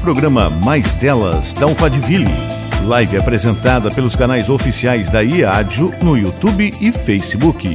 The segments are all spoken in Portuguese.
Programa Mais Delas da Alphaville. Live apresentada pelos canais oficiais da IADIO no YouTube e Facebook.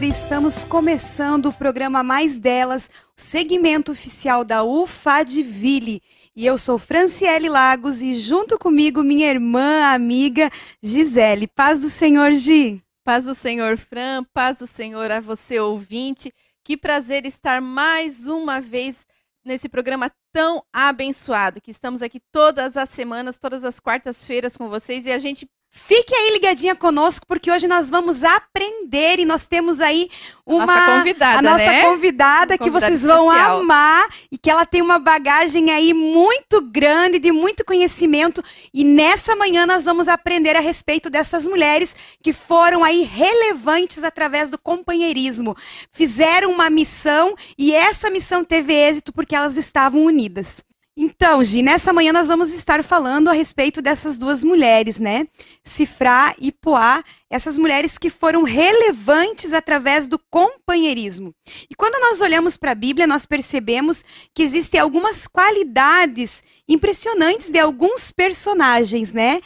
Estamos começando o programa Mais Delas, o segmento oficial da UFADVille. E eu sou Franciele Lagos e junto comigo minha irmã, amiga Gisele. Paz do Senhor, Gi. Paz do Senhor, Fran. Paz do Senhor a você, ouvinte. Que prazer estar mais uma vez nesse programa tão abençoado, que estamos aqui todas as semanas, todas as quartas-feiras com vocês e a gente Fique aí ligadinha conosco, porque hoje nós vamos aprender e nós temos aí uma nossa convidada, a nossa né? convidada que vocês vão especial. amar e que ela tem uma bagagem aí muito grande, de muito conhecimento. E nessa manhã nós vamos aprender a respeito dessas mulheres que foram aí relevantes através do companheirismo. Fizeram uma missão e essa missão teve êxito porque elas estavam unidas. Então, Gi, nessa manhã nós vamos estar falando a respeito dessas duas mulheres, né? Cifrá e Poá, essas mulheres que foram relevantes através do companheirismo. E quando nós olhamos para a Bíblia, nós percebemos que existem algumas qualidades impressionantes de alguns personagens, né?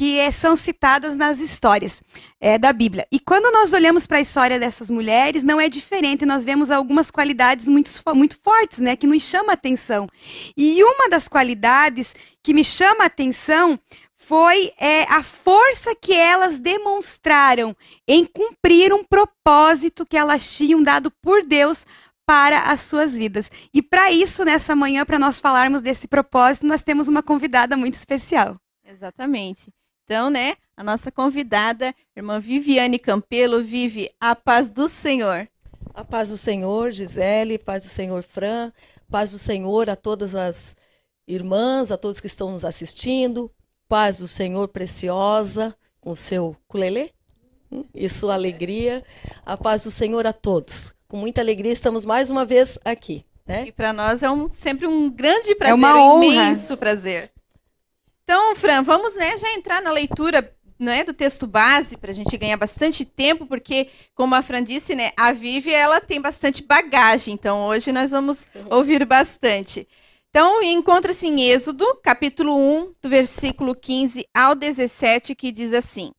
Que eh, são citadas nas histórias eh, da Bíblia. E quando nós olhamos para a história dessas mulheres, não é diferente. Nós vemos algumas qualidades muito, muito fortes, né? Que nos chama atenção. E uma das qualidades que me chama atenção foi é, a força que elas demonstraram em cumprir um propósito que elas tinham dado por Deus para as suas vidas. E para isso, nessa manhã, para nós falarmos desse propósito, nós temos uma convidada muito especial. Exatamente. Então, né, a nossa convidada, irmã Viviane Campelo, vive a paz do Senhor. A paz do Senhor, Gisele, paz do Senhor, Fran, paz do Senhor a todas as irmãs, a todos que estão nos assistindo, paz do Senhor preciosa, com seu culelê hum, e sua alegria, a paz do Senhor a todos. Com muita alegria estamos mais uma vez aqui, né? E para nós é um- sempre um grande prazer, uma um honra. imenso prazer. Então, Fran, vamos né, já entrar na leitura né, do texto base para a gente ganhar bastante tempo, porque, como a Fran disse, né, a Vivi ela tem bastante bagagem, então hoje nós vamos ouvir bastante. Então, encontra-se em Êxodo, capítulo 1, do versículo 15 ao 17, que diz assim: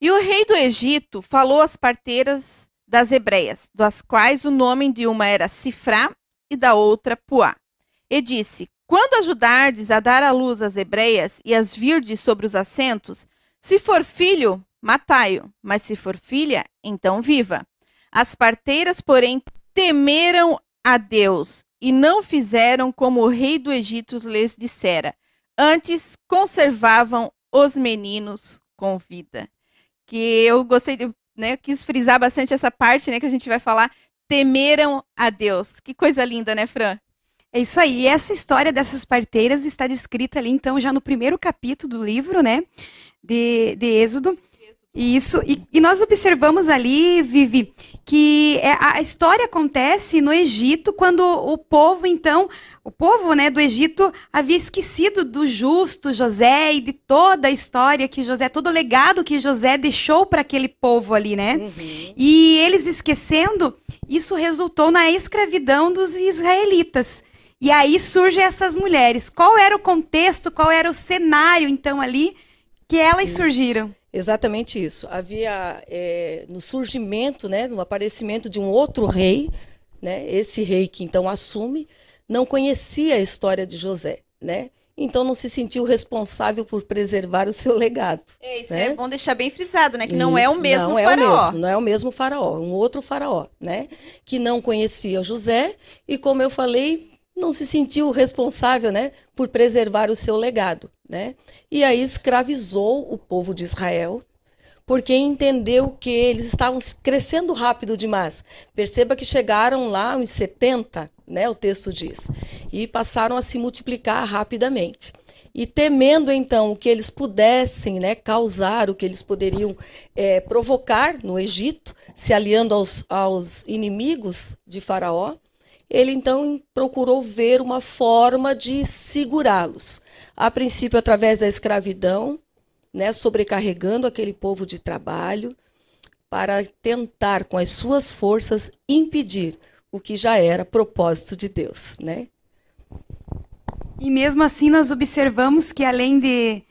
E o rei do Egito falou às parteiras das hebreias, das quais o nome de uma era Cifrá e da outra Puá. E disse: Quando ajudardes a dar à luz as hebreias e as virdes sobre os assentos, se for filho, matai-o, mas se for filha, então viva. As parteiras, porém, temeram a Deus e não fizeram como o rei do Egito lhes dissera. Antes conservavam os meninos com vida. Que eu gostei de, né, quis frisar bastante essa parte, né, que a gente vai falar. Temeram a Deus. Que coisa linda, né, Fran? É isso aí. E essa história dessas parteiras está descrita ali, então, já no primeiro capítulo do livro, né? De, de Êxodo. Isso. E, e nós observamos ali, Vivi, que é, a a história acontece no Egito, quando o povo, então, o povo né, do Egito havia esquecido do justo José e de toda a história que José, todo o legado que José deixou para aquele povo ali, né? Uhum. E eles esquecendo, isso resultou na escravidão dos israelitas. E aí surgem essas mulheres. Qual era o contexto, qual era o cenário, então, ali que elas Isso. surgiram? Exatamente isso. Havia é, no surgimento, né, no aparecimento de um outro rei, né, esse rei que então assume, não conhecia a história de José, né? Então não se sentiu responsável por preservar o seu legado. É, isso né? é bom deixar bem frisado, né? Que não é o mesmo não é faraó. o mesmo, não é o mesmo faraó, um outro faraó, né? Que não conhecia José e, como eu falei, não se sentiu responsável, né, por preservar o seu legado, né? E aí escravizou o povo de Israel, porque entendeu que eles estavam crescendo rápido demais. Perceba que chegaram lá uns 70, né, o texto diz, e passaram a se multiplicar rapidamente. E temendo então o que eles pudessem né, causar, o que eles poderiam eh, provocar no Egito, se aliando aos, aos inimigos de Faraó, ele então procurou ver uma forma de segurá-los. A princípio, através da escravidão, né, sobrecarregando aquele povo de trabalho, para tentar, com as suas forças, impedir o que já era propósito de Deus. Né? E mesmo assim nós observamos que além de,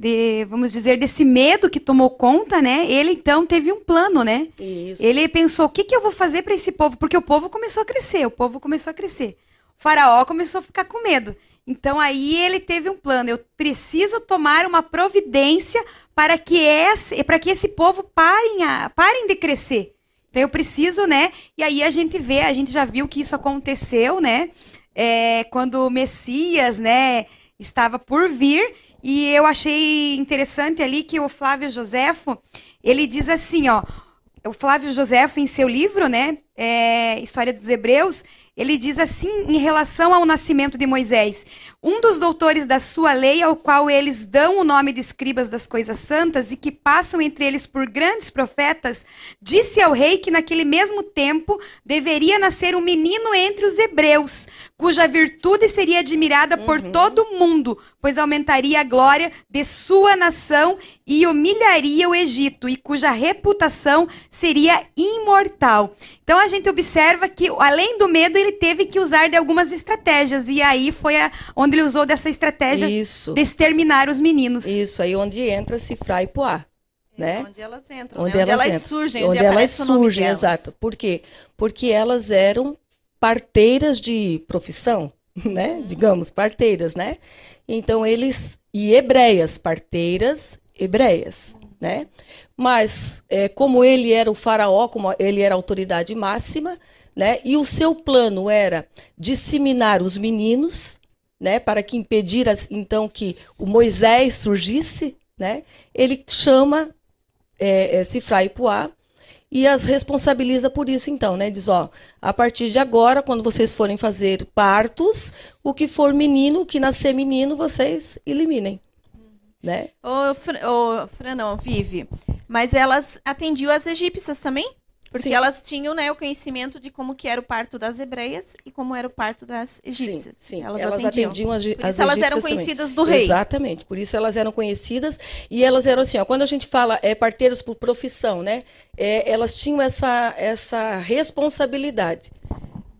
de, vamos dizer, desse medo que tomou conta, né? Ele então teve um plano, né? Isso. Ele pensou, o que, que eu vou fazer para esse povo? Porque o povo começou a crescer, o povo começou a crescer. O faraó começou a ficar com medo. Então aí ele teve um plano. Eu preciso tomar uma providência para que esse, para que esse povo parem, a, parem de crescer. Então eu preciso, né? E aí a gente vê, a gente já viu que isso aconteceu, né? É, quando o Messias, né, estava por vir. E eu achei interessante ali que o Flávio Joséfo, ele diz assim, ó, o Flávio Joséfo em seu livro, né, é, História dos Hebreus, ele diz assim em relação ao nascimento de Moisés: Um dos doutores da sua lei, ao qual eles dão o nome de escribas das coisas santas e que passam entre eles por grandes profetas, disse ao rei que naquele mesmo tempo deveria nascer um menino entre os hebreus, cuja virtude seria admirada por todo o mundo, pois aumentaria a glória de sua nação e humilharia o Egito, e cuja reputação seria imortal. Então a gente observa que, além do medo, ele teve que usar de algumas estratégias. E aí foi a, onde ele usou dessa estratégia Isso. de exterminar os meninos. Isso, aí onde entra Cifra e Poá. Né? Onde elas entram, Onde né? onde elas elas, entram. surgem, onde onde, elas surgem, delas. exato. Por quê? Porque elas eram parteiras de profissão, né? Digamos, parteiras, né? Então eles e hebreias, parteiras hebreias, né? Mas é, como ele era o faraó, como ele era a autoridade máxima, né? E o seu plano era disseminar os meninos, né? Para que impedir então que o Moisés surgisse, né? Ele chama é, é, e Puá e as responsabiliza por isso, então, né? Diz, ó, a partir de agora, quando vocês forem fazer partos, o que for menino, o que nascer menino, vocês eliminem, né? Fran, ô, Fran, não, Vive. Mas elas atendiam as egípcias também? Porque Sim. elas tinham né, o conhecimento de como que era o parto das hebreias e como era o parto das egípcias. Sim, sim. Elas, Elas, atendiam. atendiam as, Por as isso elas eram egípcias também. conhecidas do rei. Exatamente, por isso elas eram conhecidas e elas eram assim, ó, quando a gente fala é, parteiras por profissão, né? é, elas tinham essa, essa responsabilidade,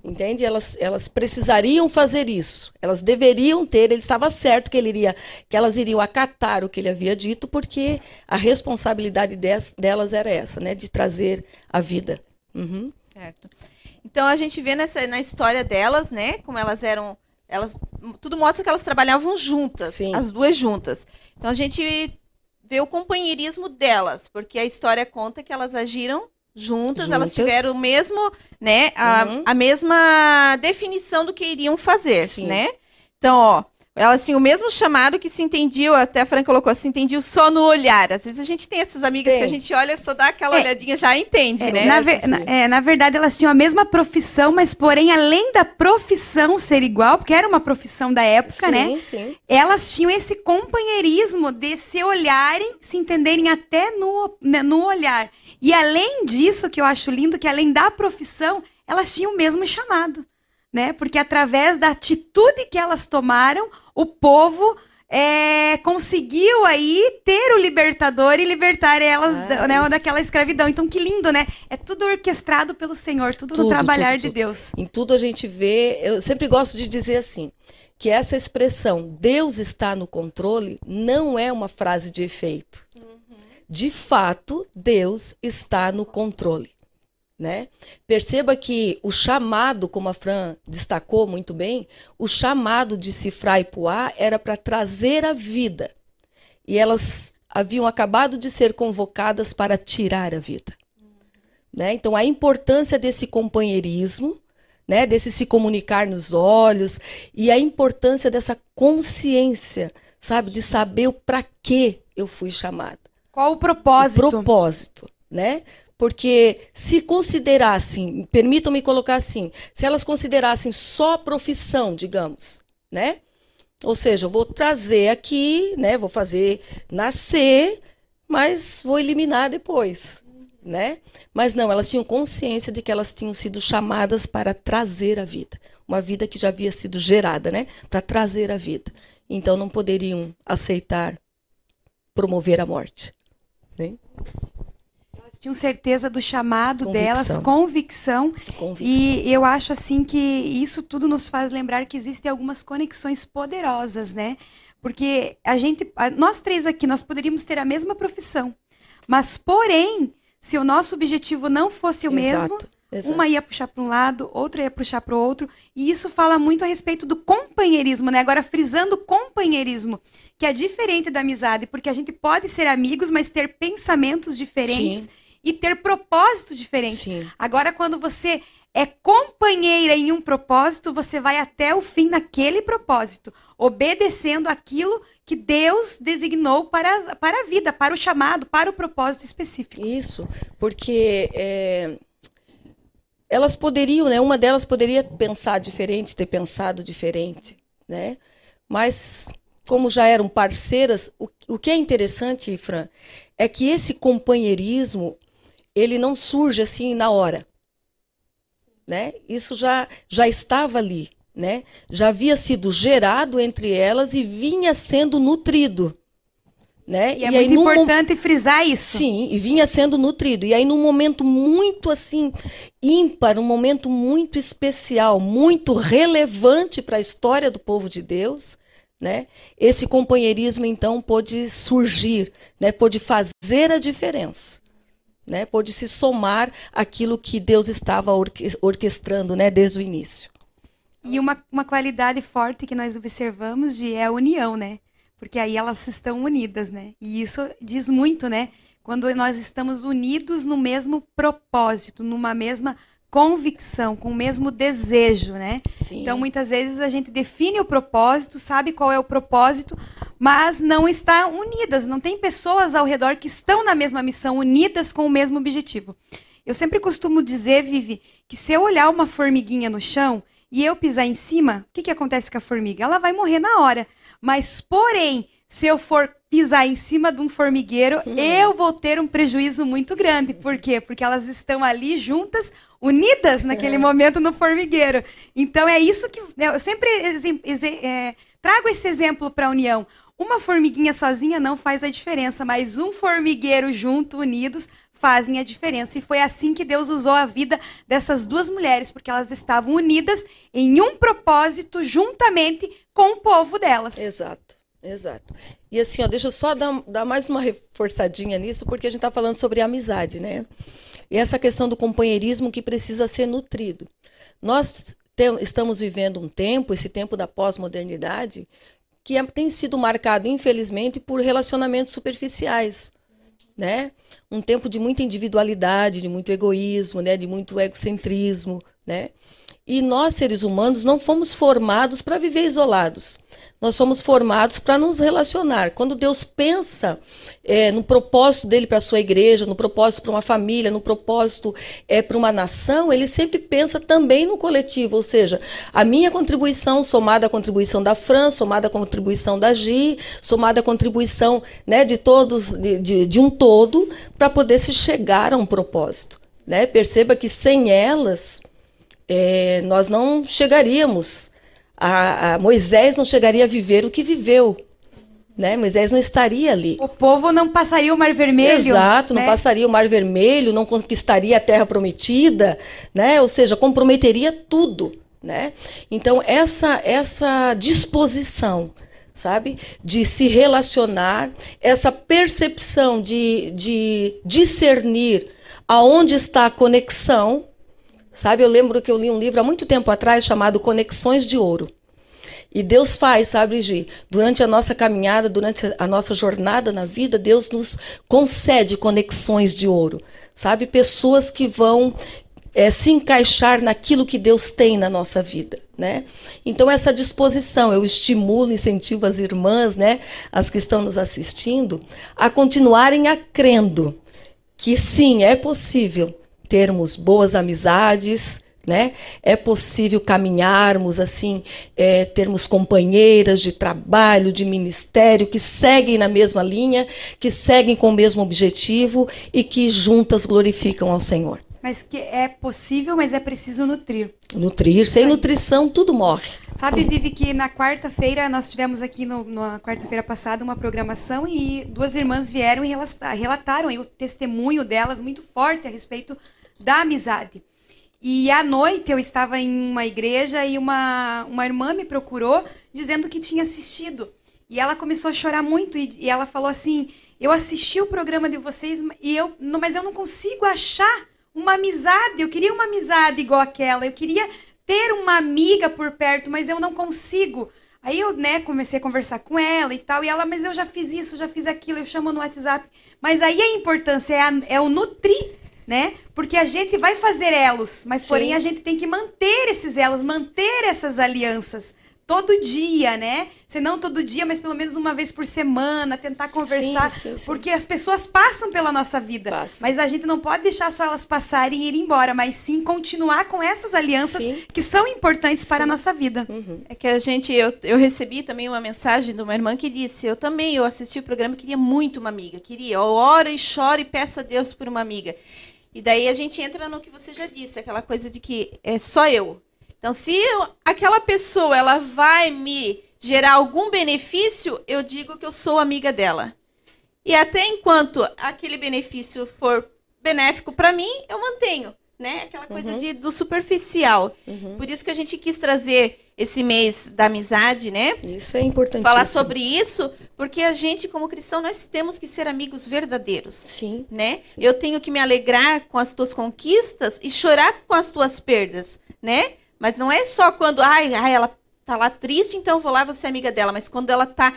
entende? Elas, elas precisariam fazer isso, elas deveriam ter, ele estava certo que, ele iria, que elas iriam acatar o que ele havia dito, porque a responsabilidade des, delas era essa, né? De trazer a vida. Uhum. Certo. Então a gente vê nessa, na história delas, né? Como elas eram. Elas, tudo mostra que elas trabalhavam juntas, Sim. as duas juntas. Então a gente vê o companheirismo delas, porque a história conta que elas agiram juntas, elas Juntas. tiveram o mesmo, né? A, Uhum. a mesma definição do que iriam fazer, Sim. né? Então, ó. Elas tinham o mesmo chamado que se entendiam, até a Fran colocou, se entendiam só no olhar. Às vezes a gente tem essas amigas Tem. que a gente olha, só dá aquela É. olhadinha, já entende, É, né? na, ver- que na- é, na verdade, elas tinham a mesma profissão, mas porém, além da profissão ser igual, porque era uma profissão da época, sim, né? sim. Elas tinham esse companheirismo de se olharem, se entenderem até no, né, no olhar. E além disso, que eu acho lindo, que além da profissão, elas tinham o mesmo chamado, né? Porque através da atitude que elas tomaram, o povo é, conseguiu aí ter o libertador e libertar elas Ah, né, daquela escravidão. Então, que lindo, né? É tudo orquestrado pelo Senhor, tudo, no Tudo, trabalhar tudo, de tudo. Deus. Em tudo a gente vê, eu sempre gosto de dizer assim, que essa expressão Deus está no controle não é uma frase de efeito. De fato, Deus está no controle, né? Perceba que o chamado, como a Fran destacou muito bem, o chamado de Cifra e Puá era para trazer a vida. E elas haviam acabado de ser convocadas para tirar a vida. Né? Então, a importância desse companheirismo, né? desse se comunicar nos olhos, e a importância dessa consciência, sabe? De saber para que eu fui chamada. Qual o propósito? O propósito, né? Porque se considerassem, permitam-me colocar assim, se elas considerassem só profissão, digamos, né? Ou seja, eu vou trazer aqui, né? Vou fazer nascer, mas vou eliminar depois, né? Mas não, elas tinham consciência de que elas tinham sido chamadas para trazer a vida, uma vida que já havia sido gerada, né? Para trazer a vida. Então não poderiam aceitar promover a morte. Né? Elas tinham certeza do chamado Convicção. delas, convicção. Convicção. E eu acho assim que isso tudo nos faz lembrar que existem algumas conexões poderosas, né? Porque a gente, nós três aqui, nós poderíamos ter a mesma profissão, mas porém, se o nosso objetivo não fosse o mesmo, Exato, exato. uma ia puxar para um lado, outra ia puxar para o outro, e isso fala muito a respeito do companheirismo, né? Agora frisando companheirismo, que é diferente da amizade, porque a gente pode ser amigos, mas ter pensamentos diferentes Sim. e ter propósitos diferentes. Sim. Agora, quando você é companheira em um propósito, você vai até o fim naquele propósito, obedecendo aquilo que Deus designou para, para a vida, para o chamado, para o propósito específico. Isso, porque é, elas poderiam, né? Uma delas poderia pensar diferente, ter pensado diferente, né? Mas como já eram parceiras, o, o que é interessante, Fran, é que esse companheirismo ele não surge assim na hora, né? Isso já já estava ali, né? Já havia sido gerado entre elas e vinha sendo nutrido, né? E é aí, muito importante frisar isso. Sim, e vinha sendo nutrido. E aí, num momento muito assim, ímpar, um momento muito especial, muito relevante para a história do povo de Deus, né? Esse companheirismo, então, pôde surgir, né? Pôde fazer a diferença. Né? Pôde se somar aquilo que Deus estava orque- orquestrando né? desde o início. E uma, uma qualidade forte que nós observamos de é a união, né? Porque aí elas estão unidas, né? E isso diz muito, né? Quando nós estamos unidos no mesmo propósito, numa mesma convicção, com o mesmo desejo, né? Sim. Então, muitas vezes a gente define o propósito, sabe qual é o propósito, mas não está unidas, não tem pessoas ao redor que estão na mesma missão, unidas com o mesmo objetivo. Eu sempre costumo dizer, Vivi, que se eu olhar uma formiguinha no chão e eu pisar em cima, o que, que acontece com a formiga? Ela vai morrer na hora. Mas, porém, se eu for pisar em cima de um formigueiro, eu vou ter um prejuízo muito grande. Por quê? Porque elas estão ali juntas, unidas naquele momento no formigueiro. Então é isso que né, eu sempre é, trago esse exemplo para a união. Uma formiguinha sozinha não faz a diferença, mas um formigueiro junto, unidos, fazem a diferença. E foi assim que Deus usou a vida dessas duas mulheres, porque elas estavam unidas em um propósito juntamente com o povo delas. Exato, exato. E assim, ó, deixa eu só dar, dar mais uma reforçadinha nisso, porque a gente está falando sobre amizade, né? E essa questão do companheirismo que precisa ser nutrido. Nós estamos vivendo um tempo, esse tempo da pós-modernidade, que é- tem sido marcado, infelizmente, por relacionamentos superficiais. Né? Um tempo de muita individualidade, de muito egoísmo, né? de muito egocentrismo. Né? E nós, seres humanos, não fomos formados para viver isolados. Nós fomos formados para nos relacionar. Quando Deus pensa é, no propósito dele para a sua igreja, no propósito para uma família, no propósito é, para uma nação, ele sempre pensa também no coletivo. Ou seja, a minha contribuição somada à contribuição da Fran, somada à contribuição da Gi, somada à contribuição né, de todos, de, de, de um todo, para poder se chegar a um propósito. Né? Perceba que sem elas é, nós não chegaríamos. A, a Moisés não chegaria a viver o que viveu. Né? Moisés não estaria ali. O povo não passaria o Mar Vermelho. Exato, não né? passaria o Mar Vermelho, não conquistaria a Terra Prometida, né? Ou seja, comprometeria tudo, né? Então essa essa disposição, sabe, de se relacionar, essa percepção de, de discernir aonde está a conexão, sabe? Eu lembro que eu li um livro há muito tempo atrás chamado Conexões de Ouro. E Deus faz, sabe, Gi? Durante a nossa caminhada, durante a nossa jornada na vida, Deus nos concede conexões de ouro, sabe? Pessoas que vão é, se encaixar naquilo que Deus tem na nossa vida, né? Então essa disposição, eu estimulo, incentivo as irmãs, né, as que estão nos assistindo, a continuarem a crendo que sim, é possível termos boas amizades, né? É possível caminharmos assim, é, termos companheiras de trabalho, de ministério que seguem na mesma linha, que seguem com o mesmo objetivo e que juntas glorificam ao Senhor. Mas que é possível, mas é preciso nutrir. Nutrir, sem nutrição tudo morre. Sabe, Vivi, que na quarta-feira nós tivemos aqui no, na quarta-feira passada uma programação e duas irmãs vieram e relataram o testemunho delas muito forte a respeito da amizade. E à noite eu estava em uma igreja e uma, uma irmã me procurou dizendo que tinha assistido. E ela começou a chorar muito e, e ela falou assim: Eu assisti o programa de vocês, e eu, mas eu não consigo achar uma amizade. Eu queria uma amizade igual aquela. Eu queria ter uma amiga por perto, mas eu não consigo. Aí eu, né, comecei a conversar com ela e tal, e ela, mas eu já fiz isso, já fiz aquilo, eu chamo no WhatsApp. Mas aí a importância é, a, é o nutrir, né? Porque a gente vai fazer elos, mas Sim. porém a gente tem que manter esses elos, manter essas alianças todo dia, né? Se não todo dia, mas pelo menos uma vez por semana, tentar conversar, sim, sim, sim. porque as pessoas passam pela nossa vida, Passa. mas a gente não pode deixar só elas passarem e ir embora, mas sim continuar com essas alianças que são importantes para a nossa vida. Uhum. É que a gente, eu, eu recebi também uma mensagem de uma irmã que disse, eu também, eu assisti o programa, queria muito uma amiga, queria, eu oro e choro e peço a Deus por uma amiga. E daí a gente entra no que você já disse, aquela coisa de que é só eu, então, se eu, aquela pessoa ela vai me gerar algum benefício, eu digo que eu sou amiga dela. E até enquanto aquele benefício for benéfico para mim, eu mantenho, né? Aquela coisa uhum. de, do superficial. Uhum. Por isso que a gente quis trazer esse mês da amizade, né? Isso é importante. Falar sobre isso, porque a gente, como cristão, nós temos que ser amigos verdadeiros. Sim. Né? Sim. Eu tenho que me alegrar com as tuas conquistas e chorar com as tuas perdas, né? Mas não é só quando, ai, ai ela tá lá triste, então eu vou lá, vou ser amiga dela. Mas quando ela tá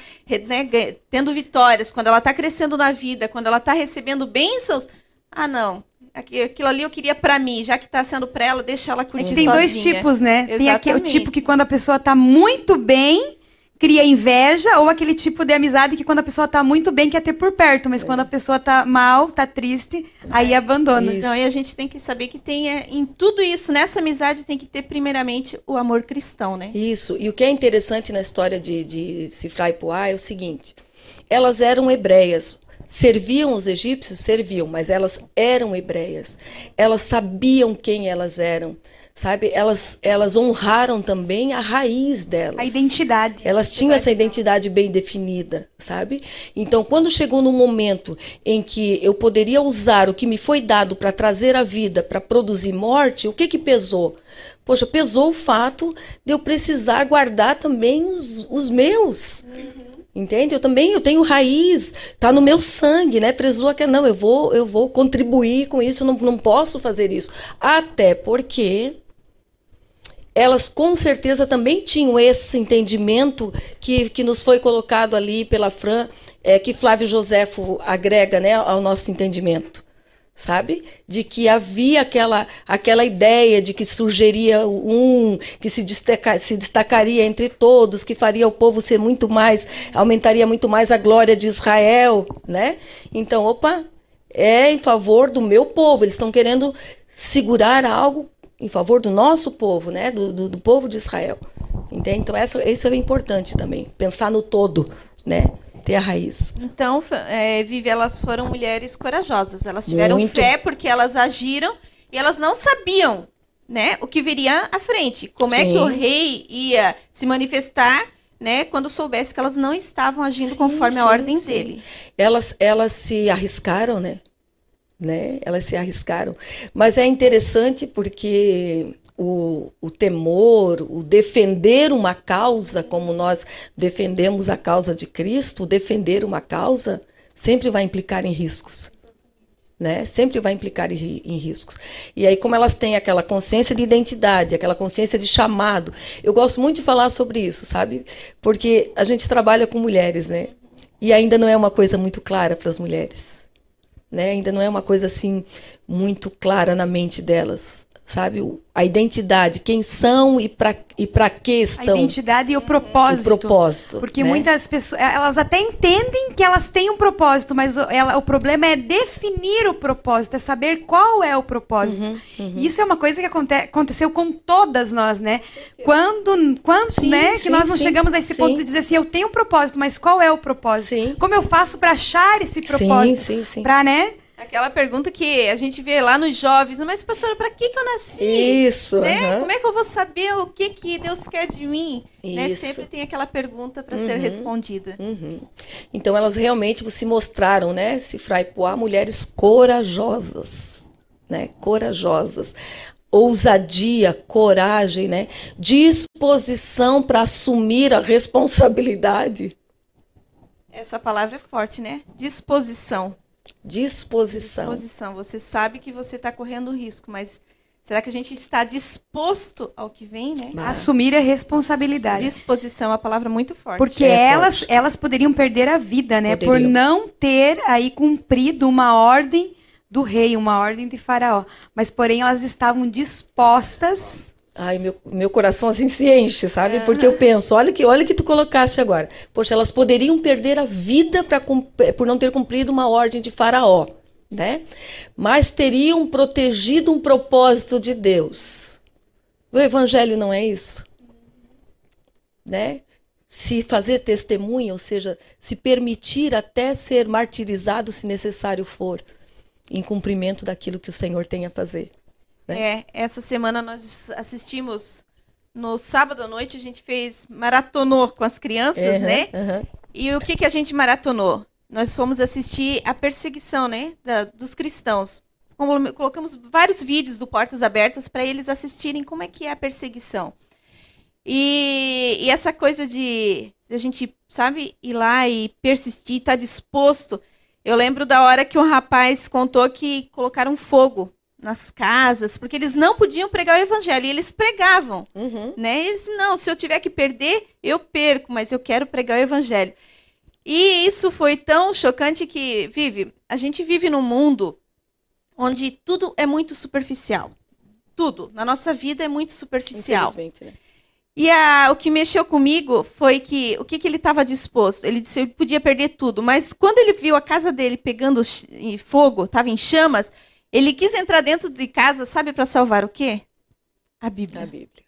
né, tendo vitórias, quando ela tá crescendo na vida, quando ela tá recebendo bênçãos, ah, não. Aquilo ali eu queria para mim, já que tá sendo pra ela, deixa ela curtir Tem sozinha. dois tipos, né? Exatamente. Tem aqui, o tipo que quando a pessoa tá muito bem cria inveja ou aquele tipo de amizade que quando a pessoa tá muito bem quer ter por perto, mas é. quando a pessoa tá mal, tá triste, aí abandona. Isso. Então, e a gente tem que saber que tem é, em tudo isso, nessa amizade tem que ter primeiramente o amor cristão, né? Isso. E o que é interessante na história de, de Sifra e Puá é o seguinte: elas eram hebreias, serviam os egípcios, serviam, mas elas eram hebreias. Elas sabiam quem elas eram sabe? Elas, elas honraram também a raiz delas. A identidade. Elas tinham essa identidade bem definida, sabe? Então, quando chegou no momento em que eu poderia usar o que me foi dado para trazer a vida, para produzir morte, o que que pesou? Poxa, pesou o fato de eu precisar guardar também os, os meus. Uhum. Entende? Eu também eu tenho raiz, tá no meu sangue, né? Pessoa que não, eu vou eu vou contribuir com isso, não, não posso fazer isso. Até porque elas com certeza também tinham esse entendimento que, que nos foi colocado ali pela Fran, é, que Flávio Joséfo agrega né, ao nosso entendimento, sabe? De que havia aquela, aquela ideia de que surgiria um, que se, se destacaria entre todos, que faria o povo ser muito mais, aumentaria muito mais a glória de Israel, né? Então, opa, é em favor do meu povo, eles estão querendo segurar algo em favor do nosso povo, né? do, do, do povo de Israel. Entende? Então, essa, isso é importante também, pensar no todo, né? Ter a raiz. Então, é, Vivi, elas foram mulheres corajosas. Elas tiveram Muito. fé porque elas agiram e elas não sabiam né, o que viria à frente. Como Sim. é que o rei ia se manifestar né, quando soubesse que elas não estavam agindo sim, conforme sim, a ordem sim. dele. Elas, elas se arriscaram, né? né? Elas se arriscaram. Mas é interessante porque o, o temor, o defender uma causa, como nós defendemos a causa de Cristo, defender uma causa sempre vai implicar em riscos. Né? Sempre vai implicar em, em, riscos. E aí, como elas têm aquela consciência de identidade, aquela consciência de chamado, eu gosto muito de falar sobre isso, sabe? Porque a gente trabalha com mulheres, né? E ainda não é uma coisa muito clara para as mulheres né? Ainda não é uma coisa assim muito clara na mente delas, sabe? A identidade, quem são e para e para que estão. A identidade e o propósito. O propósito. Porque né? muitas pessoas, elas até entendem que elas têm um propósito, mas ela, o problema é definir o propósito, é saber qual é o propósito. Uhum, uhum. Isso é uma coisa que aconte, aconteceu com todas nós, né? Quando, quando sim, né, sim, que nós não sim, chegamos a esse ponto de dizer assim, eu tenho um propósito, mas qual é o propósito? Como eu faço para achar esse propósito? Para, né? Aquela pergunta que a gente vê lá nos jovens, mas pastora, para que que eu nasci? Isso, né? aham. Como é que eu vou saber o que que Deus quer de mim? Né? Isso. Sempre tem aquela pergunta para ser Uhum. respondida. Uhum. Então elas realmente se mostraram, né, Cifra e Poá, mulheres corajosas, né, corajosas. Ousadia, coragem, né, disposição para assumir a responsabilidade. Essa palavra é forte, né? Disposição. Disposição. Disposição. Você sabe que você está correndo risco, mas será que a gente está disposto ao que vem, né? Ah, Assumir a responsabilidade. Disposição é uma palavra muito forte. Porque É elas, forte. elas poderiam perder a vida, né? Por Poderiam. não ter aí cumprido uma ordem do rei, uma ordem de faraó. Mas, porém, elas estavam dispostas. Ai, meu, meu coração assim se enche, sabe? Porque eu penso, olha que, olha que tu colocaste agora. Poxa, elas poderiam perder a vida pra, cum- por não ter cumprido uma ordem de faraó, né? Mas teriam protegido um propósito de Deus. O evangelho não é isso? Né? Se fazer testemunha, ou seja, se permitir até ser martirizado se necessário for, em cumprimento daquilo que o Senhor tem a fazer. É, essa semana nós assistimos no sábado à noite, a gente fez maratonou com as crianças, Aham, né? aham. E o que, que a gente maratonou? Nós fomos assistir a perseguição, né, da- dos cristãos. Colocamos vários vídeos do Portas Abertas para eles assistirem como é que é a perseguição. E, e essa coisa de a gente, sabe, ir lá e persistir, estar disposto. Eu lembro da hora que um rapaz contou que colocaram fogo nas casas, porque eles não podiam pregar o evangelho, e eles pregavam Uhum. né? Eles, não, se eu tiver que perder, eu perco, mas eu quero pregar o evangelho. E isso foi tão chocante que, vive, a gente vive num mundo onde tudo é muito superficial. Tudo na nossa vida é muito superficial. Né? E a- o que mexeu comigo foi que o que, que ele estava disposto? Ele disse que podia perder tudo, mas quando ele viu a casa dele pegando fogo, estava em chamas, ele quis entrar dentro de casa, sabe, para salvar o quê? A Bíblia A Bíblia.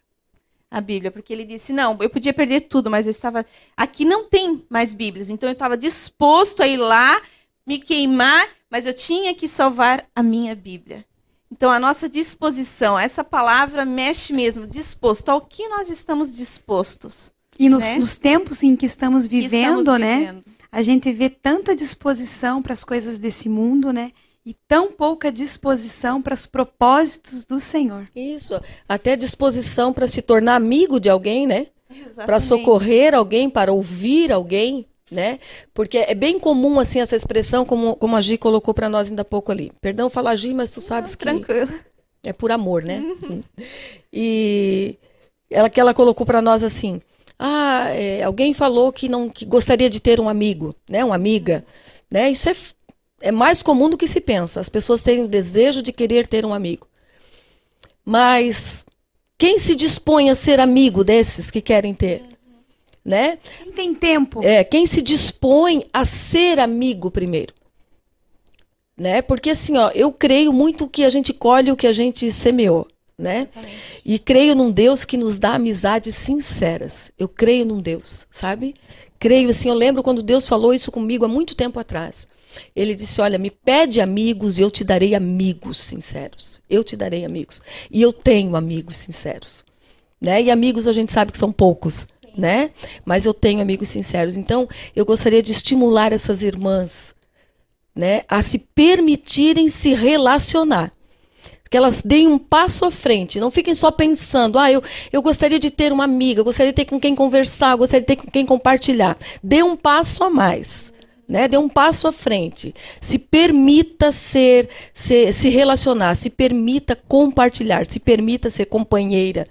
a Bíblia, porque ele disse: não, eu podia perder tudo, mas eu estava. Aqui não tem mais Bíblias, então eu estava disposto a ir lá, me queimar, mas eu tinha que salvar a minha Bíblia. Então a nossa disposição, essa palavra mexe mesmo, disposto. Ao que nós estamos dispostos? E nos, Né? nos tempos em que estamos Que vivendo, estamos né? vivendo. A gente vê tanta disposição para as coisas desse mundo, né? E tão pouca disposição para os propósitos do Senhor. Isso. Até disposição para se tornar amigo de alguém, né? Para socorrer alguém, para ouvir alguém, né? Porque é bem comum assim essa expressão, como, como a Gi colocou para nós ainda há pouco ali. Perdão falar Gi, mas tu sabes que Tranquilo. é por amor, né? E ela que ela colocou para nós assim: ah, é, alguém falou que não que gostaria de ter um amigo, né? Uma amiga, né? Isso é, é mais comum do que se pensa. As pessoas terem o desejo de querer ter um amigo. Mas quem se dispõe a ser amigo desses que querem ter, né? Quem tem tempo? É, quem se dispõe a ser amigo primeiro. Né? Porque assim, ó, eu creio muito que a gente colhe o que a gente semeou, né? E creio num Deus que nos dá amizades sinceras. Eu creio num Deus, sabe? Creio assim, eu lembro quando Deus falou isso comigo há muito tempo atrás. Ele disse: "Olha, me pede amigos e eu te darei amigos sinceros. Eu te darei amigos. E eu tenho amigos sinceros." Né? E amigos a gente sabe que são poucos, né? Mas eu tenho amigos sinceros. Então, eu gostaria de estimular essas irmãs, né, a se permitirem se relacionar. Que elas deem um passo à frente, não fiquem só pensando, ah, eu, eu gostaria de ter uma amiga, eu gostaria de ter com quem conversar, gostaria de ter com quem compartilhar. Dê um passo a mais, né? Dê um passo à frente. Se permita ser, ser se relacionar, se permita compartilhar, se permita ser companheira,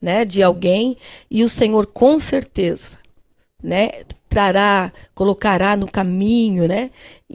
né, de alguém e o Senhor com certeza, né, trará, colocará no caminho, né,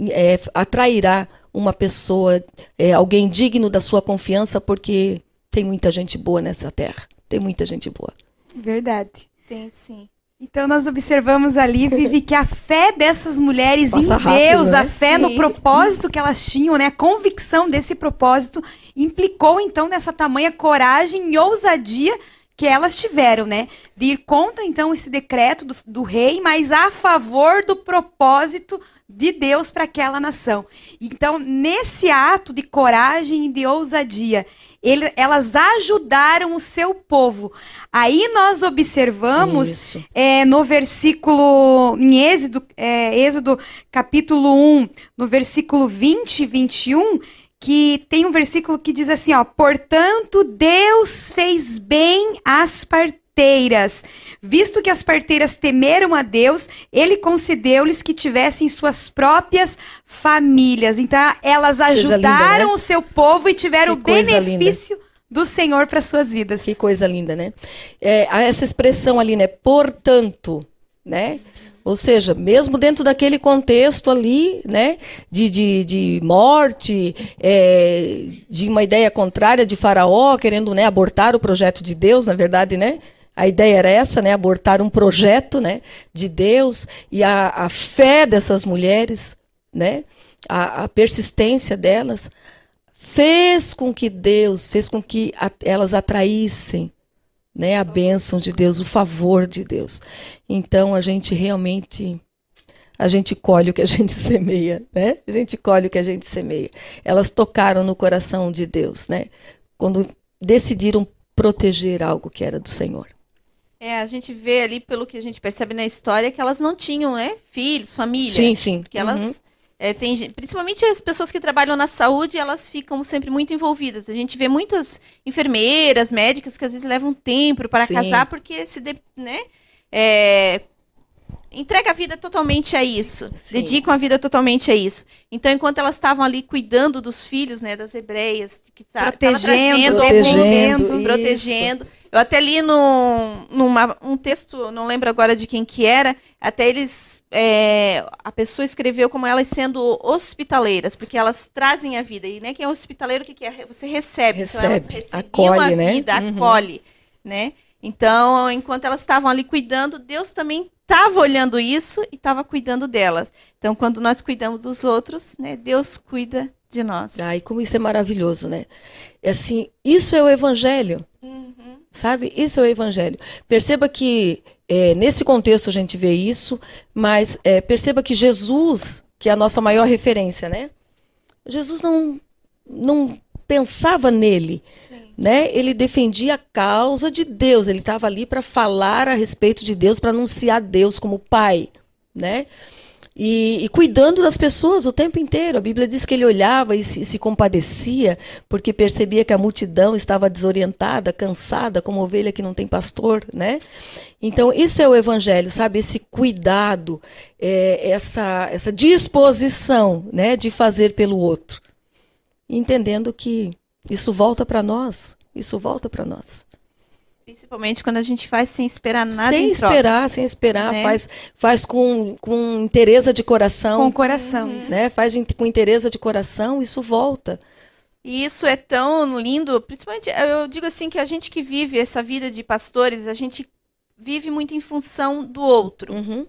é, atrairá uma pessoa, é, alguém digno da sua confiança, porque tem muita gente boa nessa terra, tem muita gente boa. Verdade. Tem sim. Então nós observamos ali, Vivi, que a fé dessas mulheres Passa em rápido, Deus, né? a fé no Sim. propósito que elas tinham, né? A convicção desse propósito implicou então nessa tamanha coragem e ousadia que elas tiveram, né? De ir contra, então, esse decreto do, do rei, mas a favor do propósito de Deus para aquela nação. Então, nesse ato de coragem e de ousadia, ele, elas ajudaram o seu povo. Aí nós observamos é, no versículo, em Êxodo, é, Êxodo capítulo 1, no versículo 20 e 21, que tem um versículo que diz assim, ó, portanto Deus fez bem às parteiras, visto que as parteiras temeram a Deus, ele concedeu-lhes que tivessem suas próprias famílias. Então elas ajudaram linda, né? o seu povo e tiveram o benefício do Senhor para suas vidas. Que coisa linda, né? É, essa expressão ali, né? Portanto, né? Ou seja, mesmo dentro daquele contexto ali, né, de, de, de morte, é, de uma ideia contrária de Faraó, querendo né, abortar o projeto de Deus, na verdade, né? A ideia era essa, né? Abortar um projeto né, de Deus e a, a fé dessas mulheres, né? A, a persistência delas, fez com que Deus, fez com que a, elas atraíssem né, a bênção de Deus, o favor de Deus. Então a gente realmente a gente colhe o que a gente semeia, né? A gente colhe o que a gente semeia. Elas tocaram no coração de Deus, né? Quando decidiram proteger algo que era do Senhor. É, a gente vê ali, pelo que a gente percebe na história, que elas não tinham, né, filhos, família. Sim, sim. Porque elas uhum. É, tem, principalmente as pessoas que trabalham na saúde, elas ficam sempre muito envolvidas. A gente vê muitas enfermeiras, médicas que às vezes levam tempo para casar porque se de, né, é, entrega a vida totalmente a isso, Sim. dedicam a vida totalmente a isso. Então, enquanto elas estavam ali cuidando dos filhos, né, das hebreias, que tá, protegendo, protegendo, protegendo. Eu até li num, numa, um texto, não lembro agora de quem que era, até eles, é, a pessoa escreveu como elas sendo hospitaleiras, porque elas trazem a vida. E né, quem é hospitaleiro, o que, que é? Você recebe. Recebe, então, elas acolhe, a né? vida, uhum. acolhe, né? Então, enquanto elas estavam ali cuidando, Deus também estava olhando isso e estava cuidando delas. Então, quando nós cuidamos dos outros, né, Deus cuida de nós. Ai, como isso é maravilhoso, né? É assim, isso é o evangelho. Uhum. Sabe? Isso é o evangelho. Perceba que é, nesse contexto a gente vê isso, mas é, perceba que Jesus, que é a nossa maior referência, né? Jesus não, não pensava nele. Sim né? Ele defendia a causa de Deus, ele estava ali para falar a respeito de Deus, para anunciar Deus como pai, né? E, e, cuidando das pessoas o tempo inteiro. A Bíblia diz que ele olhava e se, se, compadecia, porque percebia que a multidão estava desorientada, cansada, como ovelha que não tem pastor, né? Então, isso é o evangelho, sabe? Esse cuidado, é, essa, essa disposição né, de fazer pelo outro. Entendendo que isso volta para nós. Isso volta para nós. Principalmente quando a gente faz sem esperar nada Sem esperar, sem esperar. Né? Faz, faz com, com interesse de coração. Com coração. Uhum. Né? Faz com interesse de coração, isso volta. E isso é tão lindo, principalmente, eu digo assim, que a gente que vive essa vida de pastores, a gente vive muito em função do outro. Uhum.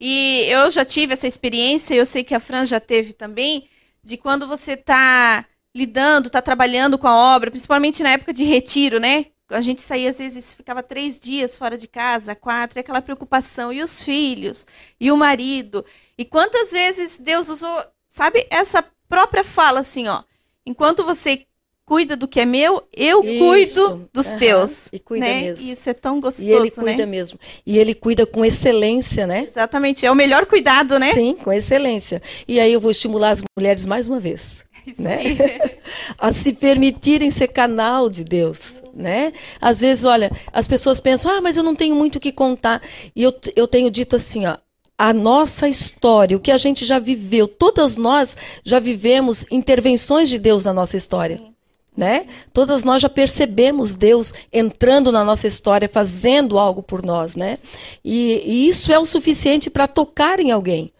E eu já tive essa experiência, eu sei que a Fran já teve também, de quando você está lidando, tá trabalhando com a obra, principalmente na época de retiro, né? A gente saía, às vezes, ficava três dias fora de casa, quatro, e aquela preocupação. E os filhos? E o marido? E quantas vezes Deus usou, sabe, essa própria fala assim, ó. Enquanto você cuida do que é meu, eu Isso. cuido dos uhum. teus. E cuida né? mesmo. Isso é tão gostoso, E ele cuida né? mesmo. E ele cuida com excelência, né? Exatamente. É o melhor cuidado, né? Sim, com excelência. E aí eu vou estimular as mulheres mais uma vez né? a se permitirem ser canal de Deus, né? Às vezes, olha, as pessoas pensam, ah, mas eu não tenho muito o que contar. E eu, eu tenho dito assim, ó, a nossa história, o que a gente já viveu, todas nós já vivemos intervenções de Deus na nossa história. Sim. Né? Todas nós já percebemos Deus entrando na nossa história, fazendo algo por nós, né? E, e isso é o suficiente para tocar em alguém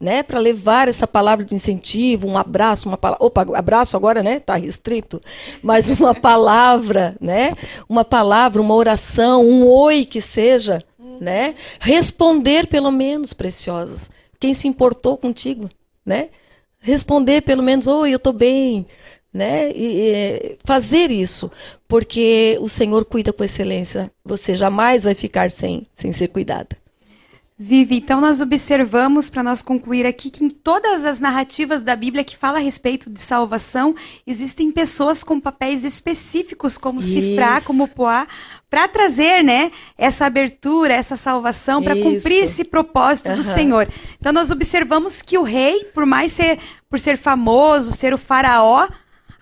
né, para levar essa palavra de incentivo, um abraço, uma palavra, opa, abraço agora, né, tá restrito, mas uma palavra, né, uma palavra, uma oração, um oi que seja, né, responder pelo menos, preciosos, quem se importou contigo, né, responder pelo menos, oi, eu tô bem, né? E, e, fazer isso, porque o Senhor cuida com excelência. Você jamais vai ficar sem, sem ser cuidada. Vivi, então nós observamos, para nós concluir aqui, que em todas as narrativas da Bíblia que fala a respeito de salvação, existem pessoas com papéis específicos, como Isso. Cifrá, como Poá, para trazer né, essa abertura, essa salvação, para cumprir esse propósito uhum. do Senhor. Então nós observamos que o rei, por mais ser, por ser famoso, ser o faraó,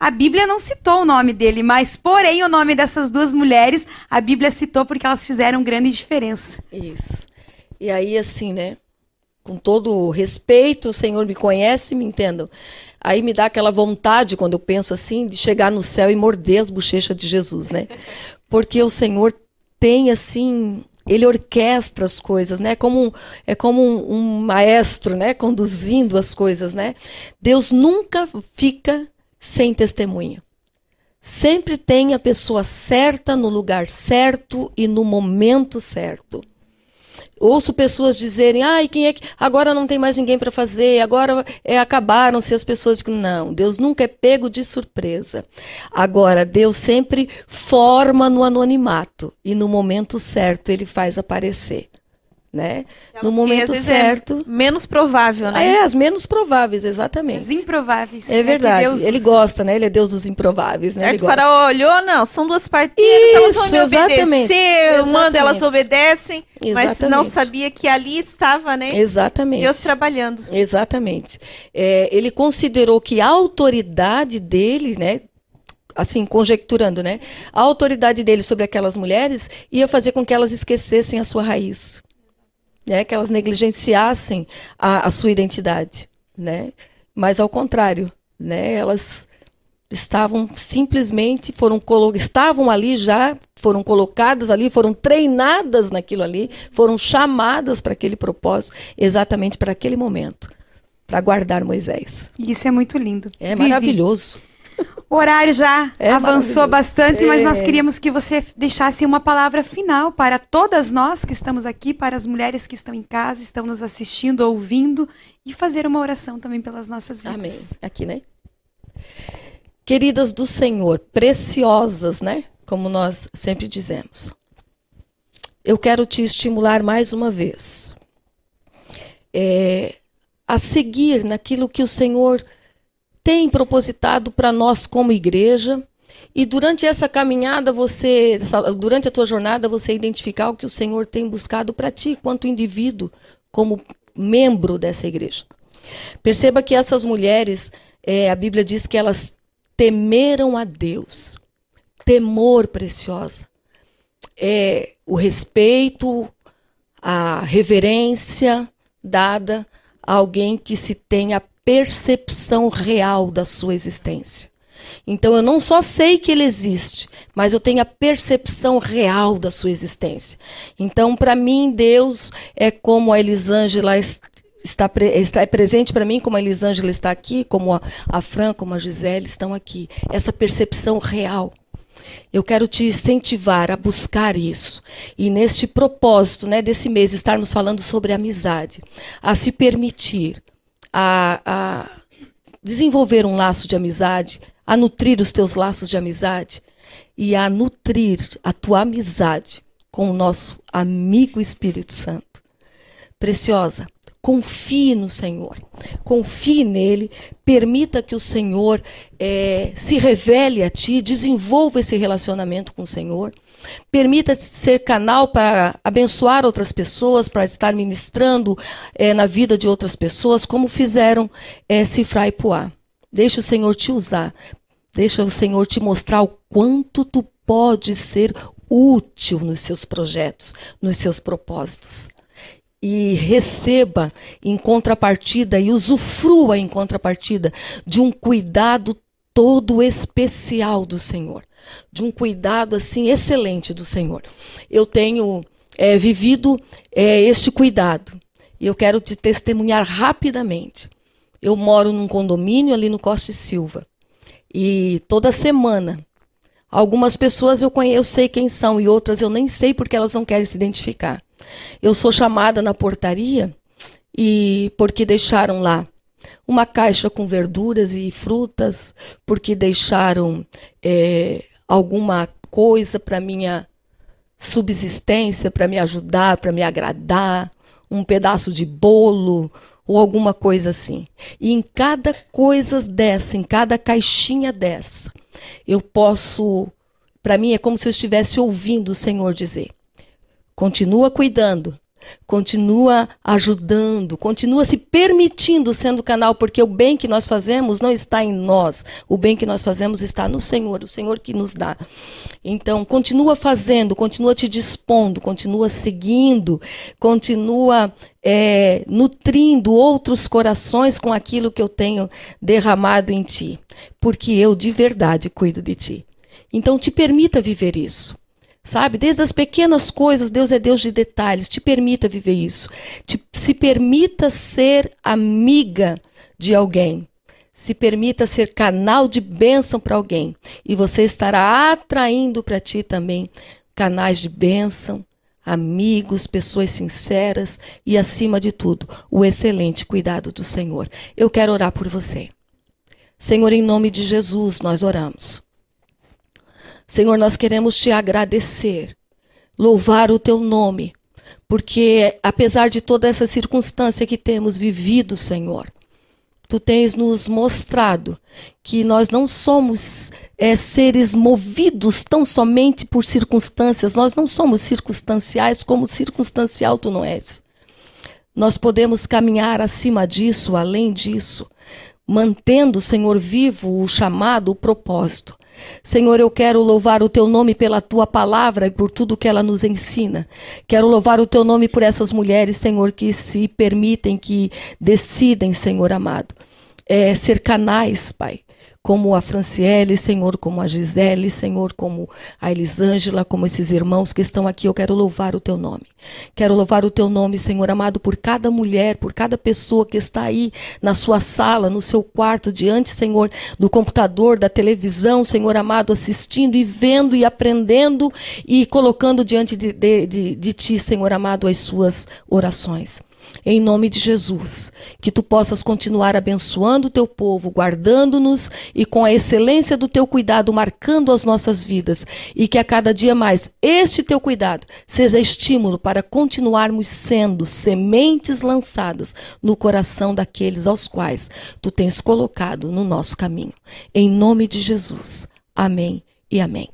a Bíblia não citou o nome dele, mas porém o nome dessas duas mulheres a Bíblia citou porque elas fizeram grande diferença. Isso. E aí, assim, né? Com todo respeito, o Senhor me conhece, me entendam. Aí me dá aquela vontade, quando eu penso assim, de chegar no céu e morder as bochechas de Jesus, né? Porque o Senhor tem, assim, ele orquestra as coisas, né? Como é como um, um, maestro, né? Conduzindo as coisas, né? Deus nunca fica sem testemunha. Sempre tem a pessoa certa no lugar certo e no momento certo. Ouço pessoas dizerem, ai, quem é que. Agora não tem mais ninguém para fazer, agora é, acabaram-se as pessoas. Não, Deus nunca é pego de surpresa. Agora, Deus sempre forma no anonimato e no momento certo ele faz aparecer né? no momento é certo. É menos provável, né? É, as menos prováveis, exatamente. As improváveis. É verdade. Deus... Ele gosta, né? Ele é Deus dos improváveis, né? Certo, o faraó olhou, não, são duas parteiras, elas vão me obedecer, exatamente. manda, elas obedecem, exatamente. mas não sabia que ali estava, né? Exatamente. Deus trabalhando. Exatamente. É, ele considerou que a autoridade dele, né, assim, conjecturando, né? A autoridade dele sobre aquelas mulheres ia fazer com que elas esquecessem a sua raiz né, que elas negligenciassem a, a sua identidade, né? Mas ao contrário, né, elas estavam simplesmente foram estavam ali já, foram colocadas ali, foram treinadas naquilo ali, foram chamadas para aquele propósito, exatamente para aquele momento, para guardar Moisés. Isso é muito lindo. É Vive. maravilhoso. O horário já é avançou bastante, mas nós é. queríamos que você deixasse uma palavra final para todas nós que estamos aqui, para as mulheres que estão em casa, estão nos assistindo, ouvindo, e fazer uma oração também pelas nossas vidas. Amém. Aqui, né? Queridas do Senhor, preciosas, né? Como nós sempre dizemos. Eu quero te estimular mais uma vez é, a seguir naquilo que o Senhor tem propositado para nós como igreja. E durante essa caminhada, você, durante a tua jornada, você identificar o que o Senhor tem buscado para ti, quanto indivíduo, como membro dessa igreja. Perceba que essas mulheres, é, a Bíblia diz que elas temeram a Deus. Temor preciosa. É o respeito, a reverência dada a alguém que se tenha percepção real da sua existência. Então eu não só sei que ele existe, mas eu tenho a percepção real da sua existência. Então, para mim, Deus é como a Elisângela está, está é presente para mim, como a Elisângela está aqui, como a, a Fran, como a Gisele estão aqui. Essa percepção real. Eu quero te incentivar a buscar isso. E neste propósito, né, desse mês, estarmos falando sobre amizade, a se permitir a, a desenvolver um laço de amizade, a nutrir os teus laços de amizade e a nutrir a tua amizade com o nosso amigo Espírito Santo. Preciosa, confie no Senhor, confie nele, permita que o Senhor é, se revele a ti, desenvolva esse relacionamento com o Senhor. Permita ser canal para abençoar outras pessoas, para estar ministrando é, na vida de outras pessoas, como fizeram é, Cifra e. Deixa o Senhor te usar. Deixa o Senhor te mostrar o quanto tu pode ser útil nos seus projetos, nos seus propósitos. E receba em contrapartida e usufrua em contrapartida de um cuidado todo especial do Senhor de um cuidado assim excelente do Senhor. Eu tenho é, vivido é, este cuidado e eu quero te testemunhar rapidamente. Eu moro num condomínio ali no Costa e Silva e toda semana algumas pessoas eu conheço, eu sei quem são e outras eu nem sei porque elas não querem se identificar. Eu sou chamada na portaria e porque deixaram lá uma caixa com verduras e frutas, porque deixaram é, alguma coisa para minha subsistência, para me ajudar, para me agradar, um pedaço de bolo ou alguma coisa assim. E em cada coisa dessa, em cada caixinha dessa, eu posso, para mim é como se eu estivesse ouvindo o Senhor dizer: continua cuidando, continua ajudando, continua se permitindo sendo canal, porque o bem que nós fazemos não está em nós, o bem que nós fazemos está no Senhor, o Senhor que nos dá. Então, continua fazendo, continua te dispondo, continua seguindo, continua é, nutrindo outros corações com aquilo que eu tenho derramado em ti, porque eu de verdade cuido de ti. Então, te permita viver isso. Sabe? Desde as pequenas coisas, Deus é Deus de detalhes. Te permita viver isso. Te, se permita ser amiga de alguém. Se permita ser canal de bênção para alguém. E você estará atraindo para ti também canais de bênção, amigos, pessoas sinceras e, acima de tudo, o excelente cuidado do Senhor. Eu quero orar por você. Senhor, em nome de Jesus, nós oramos. Senhor, nós queremos te agradecer, louvar o teu nome, porque apesar de toda essa circunstância que temos vivido, Senhor, tu tens nos mostrado que nós não somos é, seres movidos tão somente por circunstâncias, nós não somos circunstanciais como circunstancial tu não és. Nós podemos caminhar acima disso, além disso, mantendo, Senhor, vivo o chamado, o propósito. Senhor, eu quero louvar o teu nome pela tua palavra e por tudo que ela nos ensina. Quero louvar o teu nome por essas mulheres, Senhor, que se permitem, que decidem, Senhor amado, é, ser canais, Pai, como a Franciele, Senhor, como a Gisele, Senhor, como a Elisângela, como esses irmãos que estão aqui. Eu quero louvar o teu nome. Quero louvar o teu nome, Senhor amado, por cada mulher, por cada pessoa que está aí na sua sala, no seu quarto, diante, Senhor, do computador, da televisão, Senhor amado, assistindo e vendo e aprendendo e colocando diante de, de, de, de ti, Senhor amado, as suas orações. Em nome de Jesus, que tu possas continuar abençoando o teu povo, guardando-nos e com a excelência do teu cuidado marcando as nossas vidas, e que a cada dia mais este teu cuidado seja estímulo para continuarmos sendo sementes lançadas no coração daqueles aos quais tu tens colocado no nosso caminho. Em nome de Jesus. Amém e amém.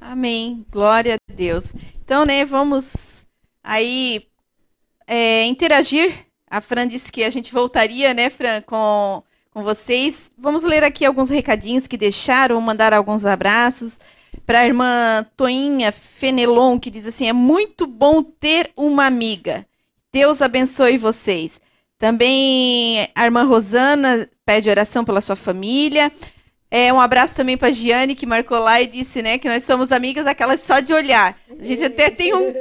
Amém. Glória a Deus. Então, né, vamos aí é, interagir. A Fran disse que a gente voltaria, né, Fran, com, com vocês. Vamos ler aqui alguns recadinhos que deixaram, mandar alguns abraços. Para a irmã Toinha Fenelon, que diz assim: é muito bom ter uma amiga. Deus abençoe vocês. Também a irmã Rosana pede oração pela sua família. É, um abraço também para Giane, que marcou lá e disse, né, que nós somos amigas aquelas só de olhar. A gente até tem um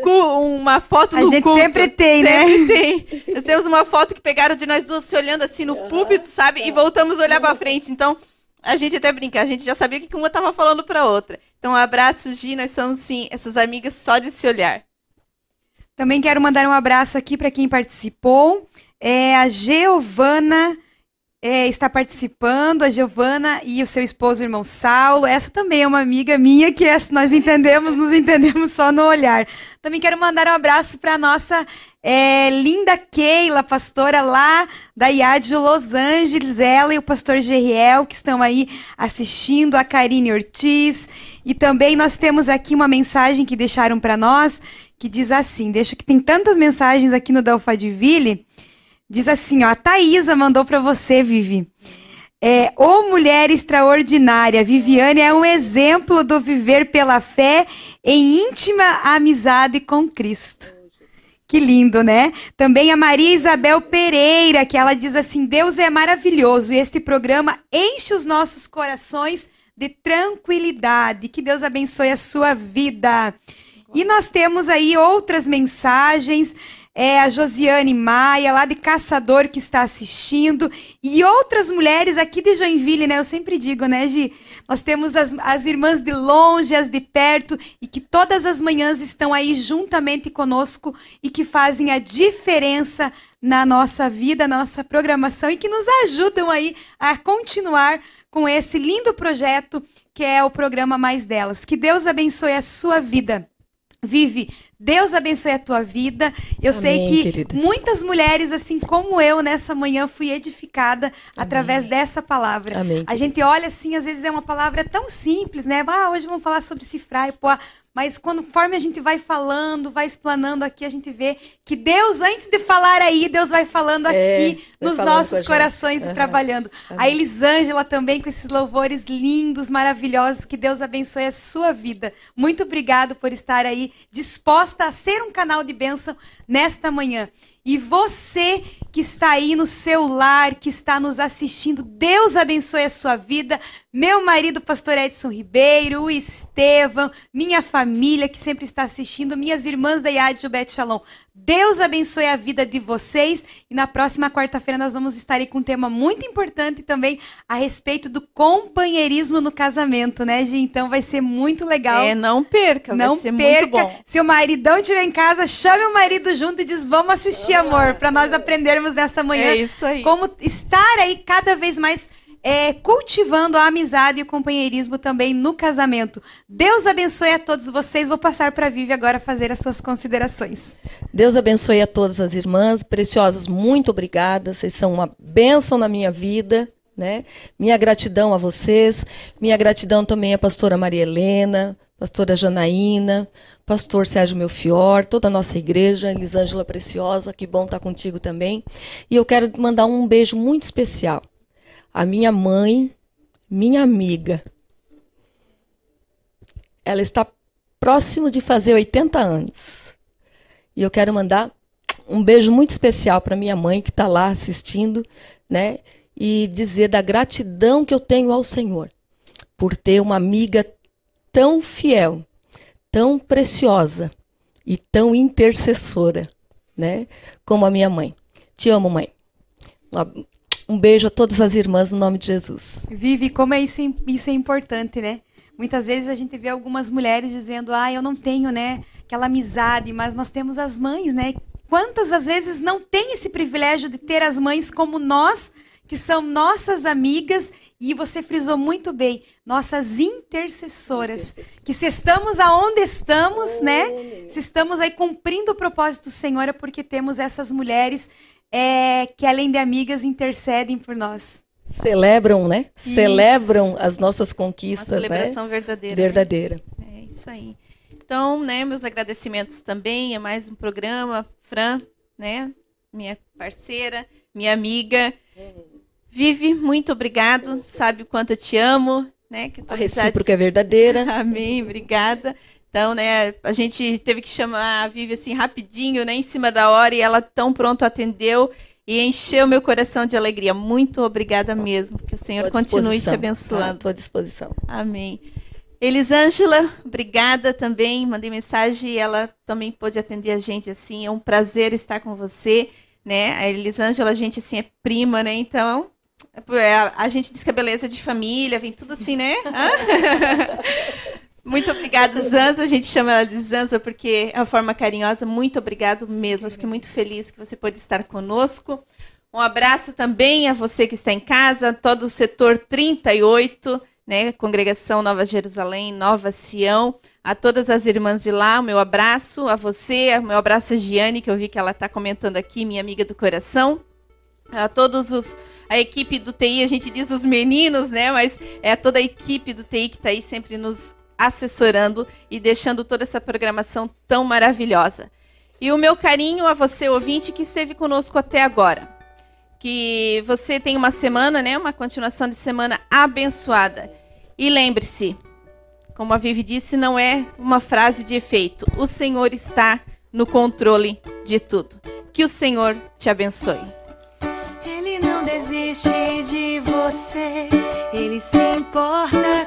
uma foto a no gente culto. sempre tem, né? Sempre tem. Nós temos uma foto que pegaram de nós duas se olhando assim no púlpito, sabe? E voltamos a olhar para frente. Então, a gente até brinca, a gente já sabia o que uma tava falando para outra. Então, um abraço, Gi, nós somos sim essas amigas só de se olhar. Também quero mandar um abraço aqui para quem participou. É a Geovana é, está participando, a Giovana e o seu esposo, o irmão Saulo. Essa também é uma amiga minha que nós entendemos, nos entendemos só no olhar. Também quero mandar um abraço para a nossa é, linda Keila, pastora lá da IAD Los Angeles, ela e o pastor Geriel, que estão aí assistindo, a Karine Ortiz. E também nós temos aqui uma mensagem que deixaram para nós, que diz assim, deixa que tem tantas mensagens aqui no Delfadiville, Diz assim, ó, a Thaisa mandou para você, Vivi. É, Ô mulher extraordinária, Viviane é um exemplo do viver pela fé em íntima amizade com Cristo. Que lindo, né? Também a Maria Isabel Pereira, que ela diz assim: Deus é maravilhoso e este programa enche os nossos corações de tranquilidade. Que Deus abençoe a sua vida. E nós temos aí outras mensagens é a Josiane Maia, lá de Caçador, que está assistindo, e outras mulheres aqui de Joinville, né? Eu sempre digo, né, Gi? Nós temos as, as irmãs de longe, as de perto, e que todas as manhãs estão aí juntamente conosco e que fazem a diferença na nossa vida, na nossa programação e que nos ajudam aí a continuar com esse lindo projeto que é o programa Mais Delas. Que Deus abençoe a sua vida. Vive, Deus abençoe a tua vida. Eu Amém, sei que querida. muitas mulheres, assim como eu, nessa manhã fui edificada Amém. através dessa palavra. Amém, a gente olha assim, às vezes é uma palavra tão simples, né? Ah, hoje vamos falar sobre cifrar e pô, mas conforme a gente vai falando, vai explanando aqui, a gente vê que Deus, antes de falar aí, Deus vai falando é, aqui é, nos nossos corações uhum. e trabalhando. Uhum. A Elisângela também com esses louvores lindos, maravilhosos. Que Deus abençoe a sua vida. Muito obrigado por estar aí disposta a ser um canal de bênção nesta manhã. E você que está aí no seu lar, que está nos assistindo, Deus abençoe a sua vida. Meu marido, pastor Edson Ribeiro, o minha família que sempre está assistindo, minhas irmãs da IAD Jubete Shalom. Deus abençoe a vida de vocês. E na próxima quarta-feira nós vamos estar aí com um tema muito importante também a respeito do companheirismo no casamento, né, Gi? Então vai ser muito legal. É, não perca, não perca. Se o maridão estiver em casa, chame o marido junto e diz: "Vamos assistir, amor", para nós aprendermos nessa manhã é isso aí. como estar aí cada vez mais é, cultivando a amizade e o companheirismo também no casamento. Deus abençoe a todos vocês. Vou passar para a Vivi agora fazer as suas considerações. Deus abençoe a todas as irmãs preciosas. Muito obrigada. Vocês são uma bênção na minha vida. Né? Minha gratidão a vocês, minha gratidão também à pastora Maria Helena, pastora Janaína, pastor Sérgio Melfior, toda a nossa igreja, Elisângela Preciosa, que bom estar contigo também. E eu quero mandar um beijo muito especial a minha mãe, minha amiga, ela está próximo de fazer 80 anos. E eu quero mandar um beijo muito especial para minha mãe que está lá assistindo, né? E dizer da gratidão que eu tenho ao Senhor por ter uma amiga tão fiel, tão preciosa e tão intercessora, né? Como a minha mãe. Te amo, mãe. Um beijo a todas as irmãs no nome de Jesus. Vive, como é isso, isso é importante, né? Muitas vezes a gente vê algumas mulheres dizendo, ah, eu não tenho, né, aquela amizade, mas nós temos as mães, né? Quantas às vezes não tem esse privilégio de ter as mães como nós, que são nossas amigas, e você frisou muito bem, nossas intercessoras, que se estamos aonde estamos, né? Se estamos aí cumprindo o propósito do Senhor, é porque temos essas mulheres é, que além de amigas intercedem por nós. Celebram, né? Isso. Celebram as nossas conquistas, Uma celebração né? verdadeira. Verdadeira. Né? É isso aí. Então, né, meus agradecimentos também é mais um programa, Fran, né, minha parceira, minha amiga. Vive, muito obrigado. Sabe o quanto eu te amo, né? Que a recíproca é verdadeira. Amém, obrigada. Então, né, a gente teve que chamar a Vivi assim rapidinho, né, em cima da hora, e ela tão pronto atendeu e encheu meu coração de alegria. Muito obrigada mesmo. Que o Senhor continue te abençoando. À tua disposição. Amém. Elisângela, obrigada também. Mandei mensagem e ela também pôde atender a gente assim. É um prazer estar com você, né? A Elisângela, a gente assim é prima, né? Então, é, a gente diz que a beleza é de família, vem tudo assim, né? Muito obrigada, Zanza. A gente chama ela de Zanza porque é uma forma carinhosa. Muito obrigado mesmo. Eu fiquei muito feliz que você pôde estar conosco. Um abraço também a você que está em casa, todo o setor 38, né? Congregação Nova Jerusalém, Nova Sião. A todas as irmãs de lá, o meu abraço. A você, o meu abraço a Giane, que eu vi que ela está comentando aqui, minha amiga do coração. A todos os a equipe do TI, a gente diz os meninos, né? Mas é toda a equipe do TI que está aí sempre nos assessorando e deixando toda essa programação tão maravilhosa. E o meu carinho a você, ouvinte, que esteve conosco até agora. Que você tenha uma semana, né, uma continuação de semana abençoada. E lembre-se, como a Vivi disse, não é uma frase de efeito. O Senhor está no controle de tudo. Que o Senhor te abençoe. Ele não desiste de você, ele se importa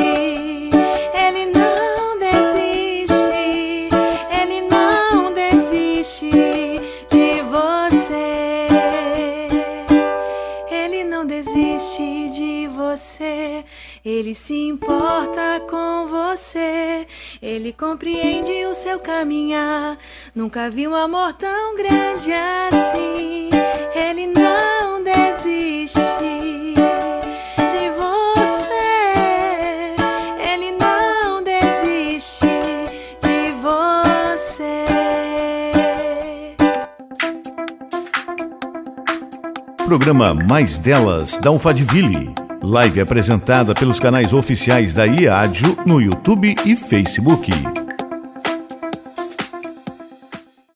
Você. Ele se importa com você. Ele compreende o seu caminhar. Nunca vi um amor tão grande assim. Ele não desiste de você. Ele não desiste de você. Programa Mais Delas da Alphaville. Live apresentada pelos canais oficiais da IADIO no YouTube e Facebook.